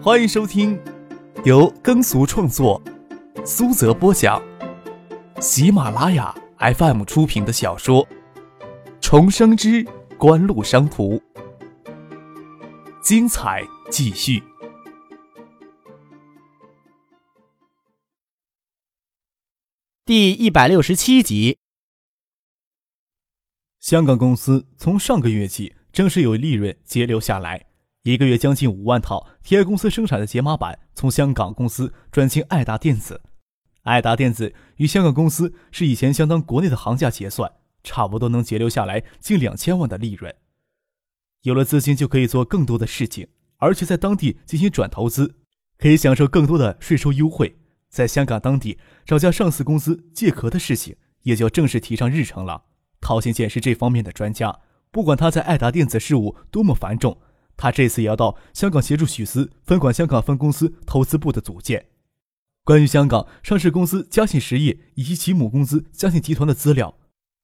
欢迎收听由耕俗创作、苏泽播讲、喜马拉雅 FM 出品的小说《重生之官路商途》，精彩继续，第一百六十七集。香港公司从上个月起正式有利润节流下来，一个月将近五万套 TI 公司生产的解码板从香港公司转进爱达电子。爱达电子与香港公司是以前相当国内的行价结算，差不多能节流下来近两千万的利润。有了资金就可以做更多的事情，而且在当地进行转投资，可以享受更多的税收优惠。在香港当地找家上市公司借壳的事情也就正式提上日程了。陶行健是这方面的专家，不管他在爱达电子事务多么繁重，他这次也要到香港协助许思分管香港分公司投资部的组建。关于香港上市公司嘉信实业以及其母公司嘉信集团的资料，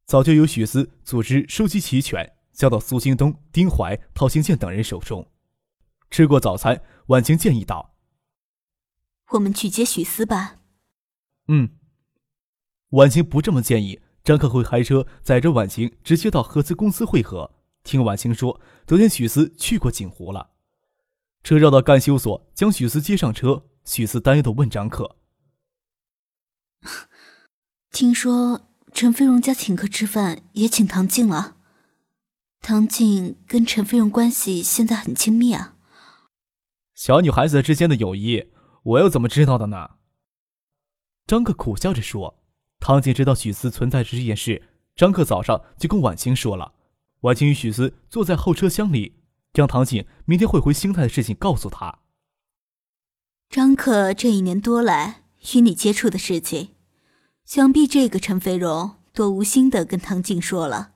早就由许思组织收集齐全，交到苏京东、丁怀、陶行健等人手中。吃过早餐，婉晴建议道：“我们去接许思吧。”嗯，婉晴不这么建议。张克会开车载着婉晴直接到合资公司会合。听婉清说，昨天许思去过锦湖了。车绕到干休所，将许思接上车。许思担忧的问张克：“ 听说陈飞荣家请客吃饭，也请唐静了。唐静跟陈飞荣关系现在很亲密啊。”小女孩子之间的友谊，我又怎么知道的呢？张克苦笑着说。唐静知道许思存在着这件事，张克早上就跟婉清说了。婉清与许思坐在后车厢里，将唐静明天会回兴泰的事情告诉他。张克这一年多来与你接触的事情，想必这个陈飞荣都无心的跟唐静说了。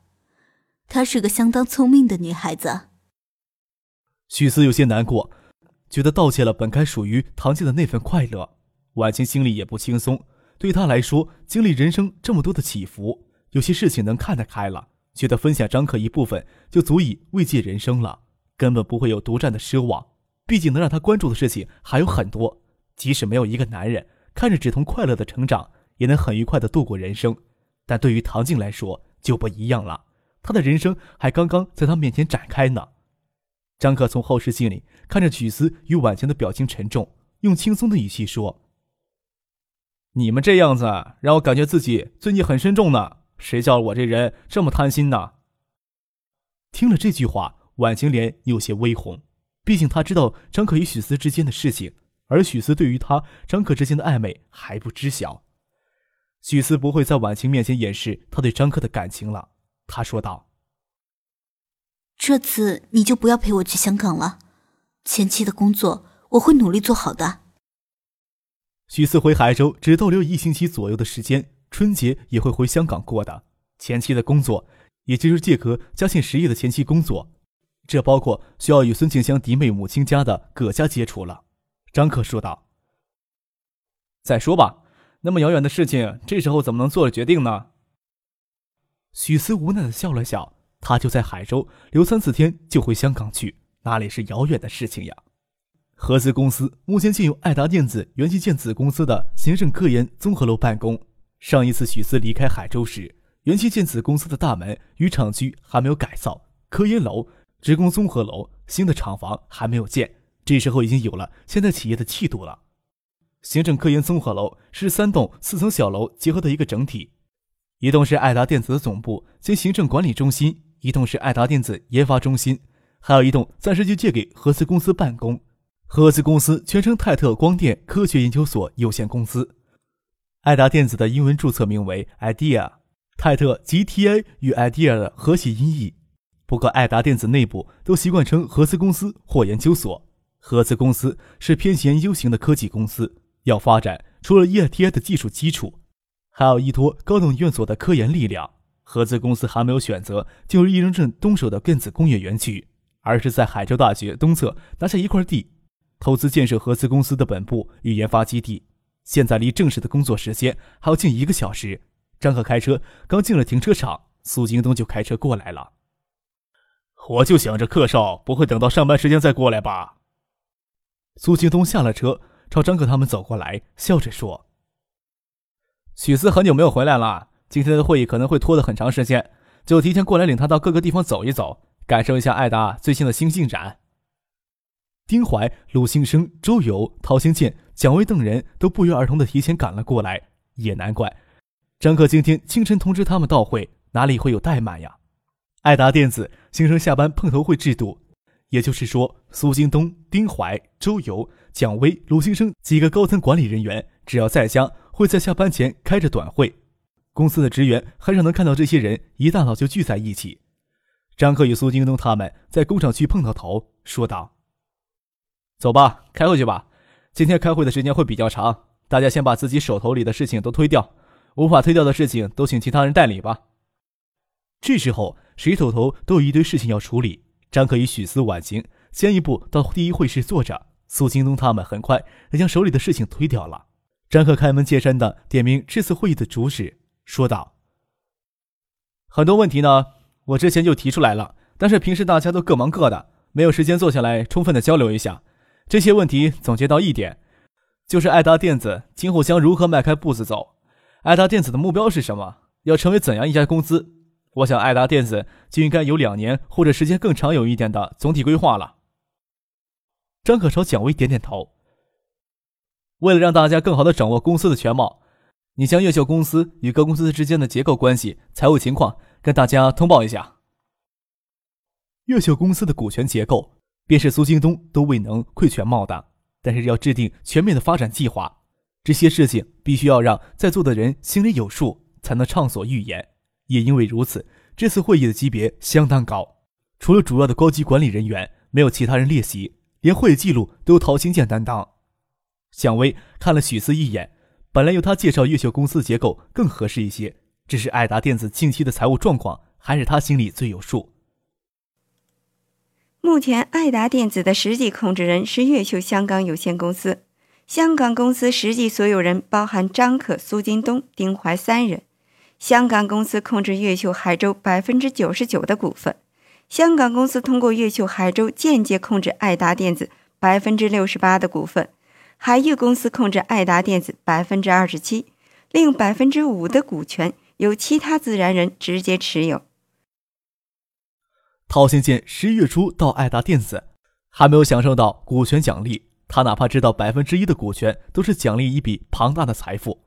她是个相当聪明的女孩子。许思有些难过，觉得盗窃了本该属于唐静的那份快乐。婉清心里也不轻松。对她来说，经历人生这么多的起伏，有些事情能看得开了，觉得分享张克一部分就足以慰藉人生了，根本不会有独占的奢望。毕竟能让他关注的事情还有很多，即使没有一个男人，看着芷彤快乐的成长，也能很愉快的度过人生。但对于唐静来说就不一样了，她的人生还刚刚在她面前展开呢。张克从后视镜里看着曲思与婉晴的表情沉重，用轻松的语气说。你们这样子让我感觉自己罪孽很深重呢。谁叫我这人这么贪心呢？听了这句话，婉晴脸有些微红。毕竟她知道张可与许思之间的事情，而许思对于她、张可之间的暧昧还不知晓。许思不会在婉晴面前掩饰他对张克的感情了。他说道：“这次你就不要陪我去香港了，前期的工作我会努力做好的。”许思回海州只逗留一星期左右的时间，春节也会回香港过的。前期的工作，也就是借壳嘉信实业的前期工作，这包括需要与孙静香嫡妹母亲家的葛家接触了。张克说道：“再说吧，那么遥远的事情，这时候怎么能做了决定呢？”许思无奈的笑了笑，他就在海州留三四天就回香港去，哪里是遥远的事情呀？合资公司目前仅有爱达电子元器件子公司的行政科研综合楼办公。上一次许思离开海州时，元器件子公司的大门与厂区还没有改造，科研楼、职工综合楼、新的厂房还没有建。这时候已经有了现在企业的气度了。行政科研综合楼是三栋四层小楼结合的一个整体，一栋是爱达电子的总部兼行政管理中心，一栋是爱达电子研发中心，还有一栋暂时就借给合资公司办公。合资公司全称泰特光电科学研究所有限公司，爱达电子的英文注册名为 Idea，泰特 G T A 与 Idea 的合写音译。不过爱达电子内部都习惯称合资公司或研究所。合资公司是偏研究型的科技公司，要发展除了 EITI 的技术基础，还要依托高等院所的科研力量。合资公司还没有选择进入义荣镇东首的电子工业园区，而是在海州大学东侧拿下一块地。投资建设合资公司的本部与研发基地，现在离正式的工作时间还有近一个小时。张可开车刚进了停车场，苏京东就开车过来了。我就想着客少不会等到上班时间再过来吧。苏京东下了车，朝张克他们走过来，笑着说：“许思很久没有回来了，今天的会议可能会拖得很长时间，就提前过来领他到各个地方走一走，感受一下艾达最新的新进展。”丁怀、鲁兴生、周游、陶兴建、蒋威等人都不约而同的提前赶了过来，也难怪。张克今天清晨通知他们到会，哪里会有怠慢呀？爱达电子形成下班碰头会制度，也就是说，苏京东、丁怀、周游、蒋威、鲁兴生几个高层管理人员，只要在家，会在下班前开着短会。公司的职员很少能看到这些人一大早就聚在一起。张克与苏京东他们在工厂区碰到头，说道。走吧，开会去吧。今天开会的时间会比较长，大家先把自己手头里的事情都推掉，无法推掉的事情都请其他人代理吧。这时候谁手头都有一堆事情要处理。张可与许思晚行，先一步到第一会室坐着。苏京东他们很快也将手里的事情推掉了。张可开门见山的点明这次会议的主旨，说道：“很多问题呢，我之前就提出来了，但是平时大家都各忙各的，没有时间坐下来充分的交流一下。”这些问题总结到一点，就是爱达电子今后将如何迈开步子走？爱达电子的目标是什么？要成为怎样一家公司？我想爱达电子就应该有两年或者时间更长有一点的总体规划了。张可朝蒋威点点头。为了让大家更好的掌握公司的全貌，你将越秀公司与各公司之间的结构关系、财务情况跟大家通报一下。越秀公司的股权结构。便是苏京东都未能窥全貌的，但是要制定全面的发展计划，这些事情必须要让在座的人心里有数，才能畅所欲言。也因为如此，这次会议的级别相当高，除了主要的高级管理人员，没有其他人列席，连会议记录都由陶新建担当。蒋威看了许思一眼，本来由他介绍越秀公司的结构更合适一些，只是爱达电子近期的财务状况，还是他心里最有数。目前，爱达电子的实际控制人是越秀香港有限公司。香港公司实际所有人包含张可、苏金东、丁怀三人。香港公司控制越秀海州百分之九十九的股份。香港公司通过越秀海州间接控制爱达电子百分之六十八的股份。海域公司控制爱达电子百分之二十七，另百分之五的股权由其他自然人直接持有。陶兴建十一月初到爱达电子，还没有享受到股权奖励。他哪怕知道百分之一的股权都是奖励一笔庞大的财富。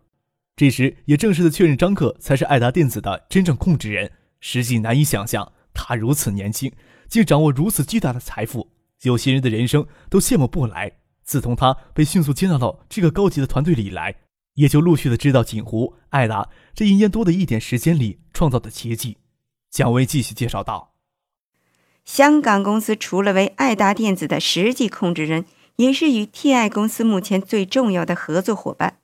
这时也正式的确认张克才是爱达电子的真正控制人。实际难以想象，他如此年轻，竟掌握如此巨大的财富。有些人的人生都羡慕不来。自从他被迅速接纳到这个高级的团队里来，也就陆续的知道锦湖、爱达这一年多的一点时间里创造的奇迹。蒋威继续介绍道。香港公司除了为爱达电子的实际控制人，也是与 TI 公司目前最重要的合作伙伴。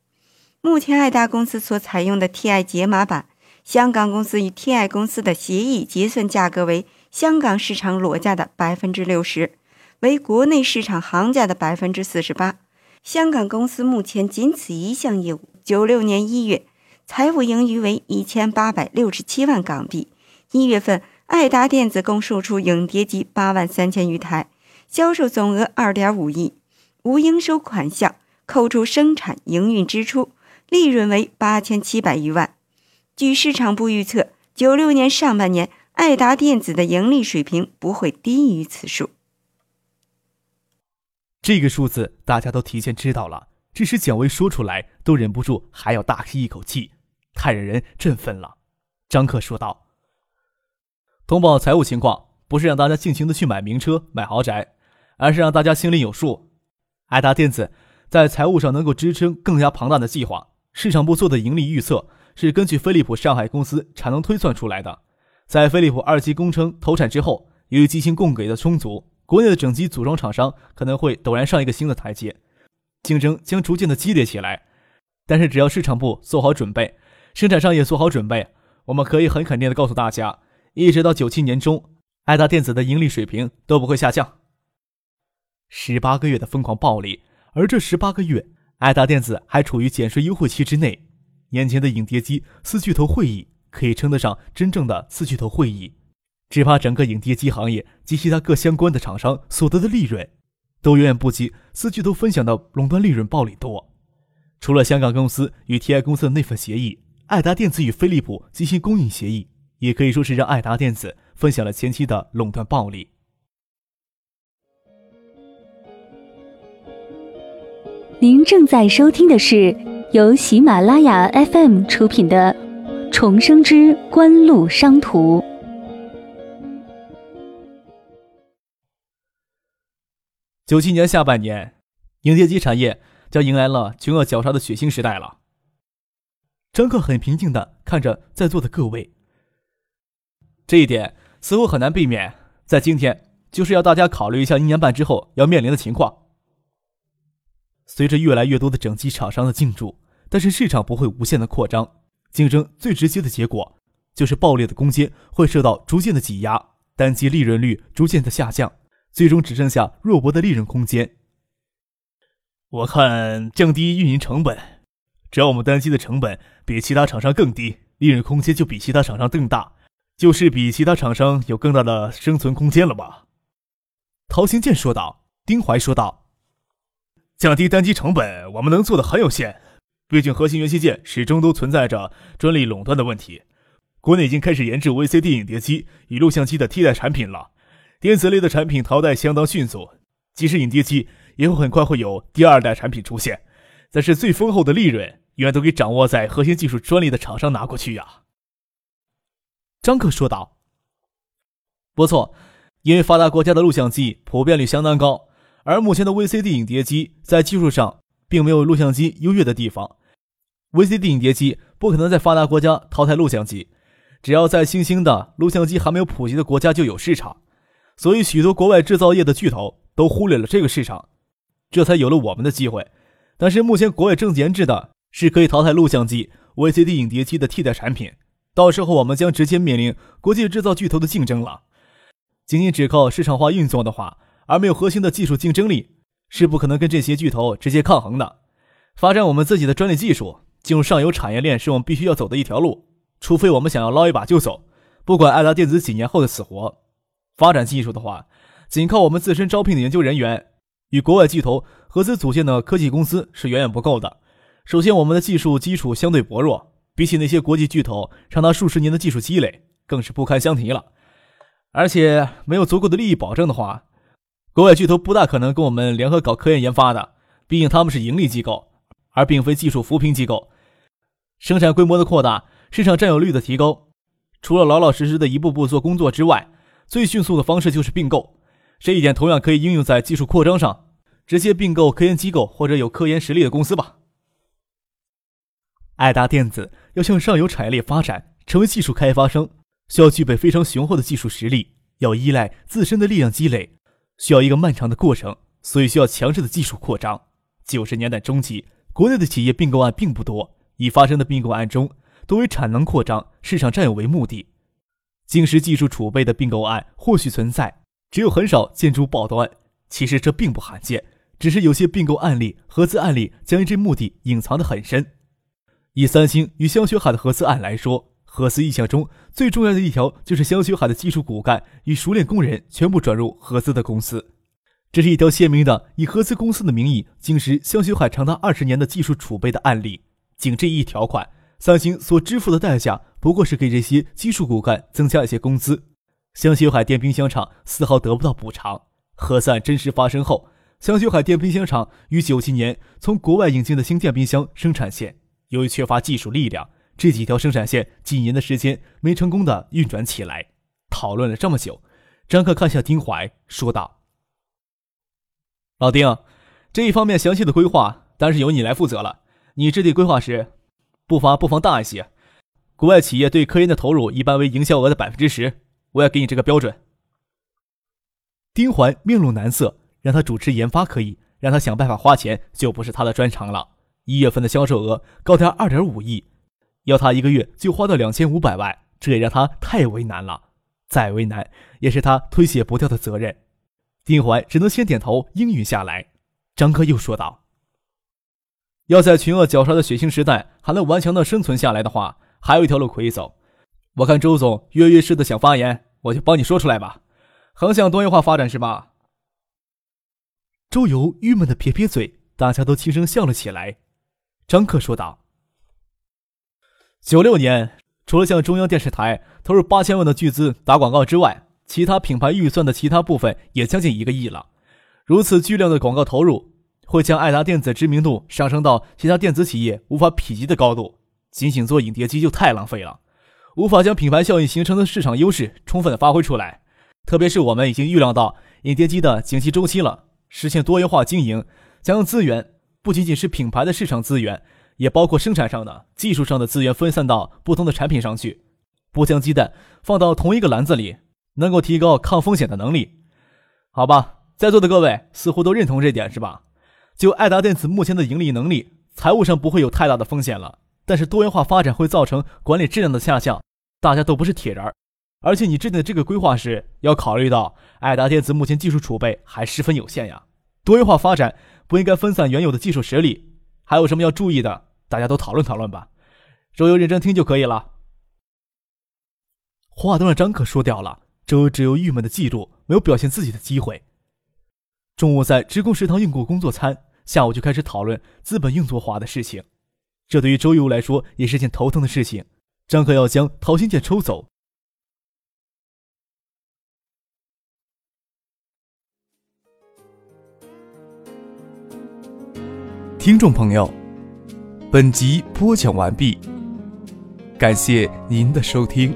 目前爱达公司所采用的 TI 解码版，香港公司与 TI 公司的协议结算价格为香港市场裸价的百分之六十，为国内市场行价的百分之四十八。香港公司目前仅此一项业务。九六年一月，财务盈余为一千八百六十七万港币。一月份。爱达电子共售出影碟机八万三千余台，销售总额二点五亿，无应收款项，扣除生产营运支出，利润为八千七百余万。据市场部预测，九六年上半年爱达电子的盈利水平不会低于此数。这个数字大家都提前知道了，只是蒋薇说出来都忍不住还要大吸一口气，太让人振奋了。张克说道。通报财务情况，不是让大家尽情的去买名车、买豪宅，而是让大家心里有数。爱达电子在财务上能够支撑更加庞大的计划。市场部做的盈利预测是根据飞利浦上海公司产能推算出来的。在飞利浦二期工程投产之后，由于机芯供给的充足，国内的整机组装厂商可能会陡然上一个新的台阶，竞争将逐渐的激烈起来。但是只要市场部做好准备，生产商也做好准备，我们可以很肯定的告诉大家。一直到九七年中，爱达电子的盈利水平都不会下降。十八个月的疯狂暴利，而这十八个月，爱达电子还处于减税优惠期之内。眼前的影碟机四巨头会议可以称得上真正的四巨头会议，只怕整个影碟机行业及其他各相关的厂商所得的利润，都远远不及四巨头分享的垄断利润暴利多。除了香港公司与 TI 公司的那份协议，爱达电子与飞利浦进行供应协议，也可以说是让爱达电子分享了前期的垄断暴利。您正在收听的是由喜马拉雅 FM 出品的《重生之官路商途》。九七年下半年，影碟机产业将迎来了穷恶绞杀的血腥时代了。张克很平静的看着在座的各位，这一点似乎很难避免。在今天，就是要大家考虑一下一年半之后要面临的情况。随着越来越多的整机厂商的进驻，但是市场不会无限的扩张，竞争最直接的结果就是暴利的攻坚会受到逐渐的挤压，单机利润率逐渐的下降，最终只剩下弱薄的利润空间。我看降低运营成本，只要我们单机的成本比其他厂商更低，利润空间就比其他厂商更大，就是比其他厂商有更大的生存空间了吧？陶行健说道。丁怀说道。降低单机成本，我们能做的很有限。毕竟核心元器件始终都存在着专利垄断的问题。国内已经开始研制 VCD 影碟机与录像机的替代产品了。电子类的产品淘汰相当迅速，即使影碟机也会很快会有第二代产品出现。但是最丰厚的利润，永远都给掌握在核心技术专利的厂商拿过去呀。张克说道。不错，因为发达国家的录像机普遍率相当高。而目前的 VCD 影碟机在技术上并没有录像机优越的地方，VCD 影碟机不可能在发达国家淘汰录像机，只要在新兴的录像机还没有普及的国家就有市场，所以许多国外制造业的巨头都忽略了这个市场，这才有了我们的机会。但是目前国外正研制的是可以淘汰录像机 VCD 影碟机的替代产品，到时候我们将直接面临国际制造巨头的竞争了。仅仅只靠市场化运作的话，而没有核心的技术竞争力，是不可能跟这些巨头直接抗衡的。发展我们自己的专利技术，进入上游产业链，是我们必须要走的一条路。除非我们想要捞一把就走，不管爱达电子几年后的死活。发展技术的话，仅靠我们自身招聘的研究人员，与国外巨头合资组建的科技公司是远远不够的。首先，我们的技术基础相对薄弱，比起那些国际巨头长达数十年的技术积累，更是不堪相提了。而且，没有足够的利益保证的话。国外巨头不大可能跟我们联合搞科研研发的，毕竟他们是盈利机构，而并非技术扶贫机构。生产规模的扩大，市场占有率的提高，除了老老实实的一步步做工作之外，最迅速的方式就是并购。这一点同样可以应用在技术扩张上，直接并购科研机构或者有科研实力的公司吧。爱达电子要向上游产业链发展，成为技术开发商，需要具备非常雄厚的技术实力，要依赖自身的力量积累。需要一个漫长的过程，所以需要强势的技术扩张。九十年代中期，国内的企业并购案并不多，已发生的并购案中，多为产能扩张、市场占有为目的。晶石技术储备的并购案或许存在，只有很少见诸报端。其实这并不罕见，只是有些并购案例、合资案例将这目的隐藏得很深。以三星与香雪海的合资案来说。合资意向中最重要的一条就是香雪海的技术骨干与熟练工人全部转入合资的公司，这是一条鲜明的以合资公司的名义经食香雪海长达二十年的技术储备的案例。仅这一条款，三星所支付的代价不过是给这些技术骨干增加一些工资，香雪海电冰箱厂丝毫得不到补偿。合资案真实发生后，香雪海电冰箱厂于九七年从国外引进的新电冰箱生产线，由于缺乏技术力量。这几条生产线几年的时间没成功的运转起来，讨论了这么久，张克看向丁怀说道：“老丁，这一方面详细的规划，当然是由你来负责了。你制定规划时，步伐不妨大一些。国外企业对科研的投入一般为营销额的百分之十，我要给你这个标准。”丁怀面露难色，让他主持研发可以，让他想办法花钱就不是他的专长了。一月份的销售额高达二点五亿。要他一个月就花到两千五百万，这也让他太为难了。再为难，也是他推卸不掉的责任。丁怀只能先点头应允下来。张哥又说道：“要在群恶绞杀的血腥时代还能顽强的生存下来的话，还有一条路可以走。我看周总跃跃似的想发言，我就帮你说出来吧。横向多元化发展是吧？”周游郁闷的撇撇嘴，大家都轻声笑了起来。张克说道：“九六年，除了向中央电视台投入八千万的巨资打广告之外，其他品牌预算的其他部分也将近一个亿了。如此巨量的广告投入，会将爱达电子知名度上升到其他电子企业无法匹及的高度。仅仅做影碟机就太浪费了，无法将品牌效应形成的市场优势充分的发挥出来。特别是我们已经预料到影碟机的景气周期了，实现多元化经营，将资源不仅仅是品牌的市场资源，也包括生产上的、技术上的资源分散到不同的产品上去，不将鸡蛋放到同一个篮子里。能够提高抗风险的能力，好吧，在座的各位似乎都认同这点是吧？就爱达电子目前的盈利能力，财务上不会有太大的风险了。但是多元化发展会造成管理质量的下降，大家都不是铁人，而且你制定的这个规划时要考虑到爱达电子目前技术储备还十分有限呀。多元化发展不应该分散原有的技术实力，还有什么要注意的？大家都讨论讨论吧。周游认真听就可以了。话都让张可说掉了。周游只有郁闷的记住没有表现自己的机会。中午在职工食堂用过工作餐，下午就开始讨论资本运作化的事情。这对于周游来说也是件头疼的事情。张可要将陶新建抽走。听众朋友，本集播讲完毕，感谢您的收听。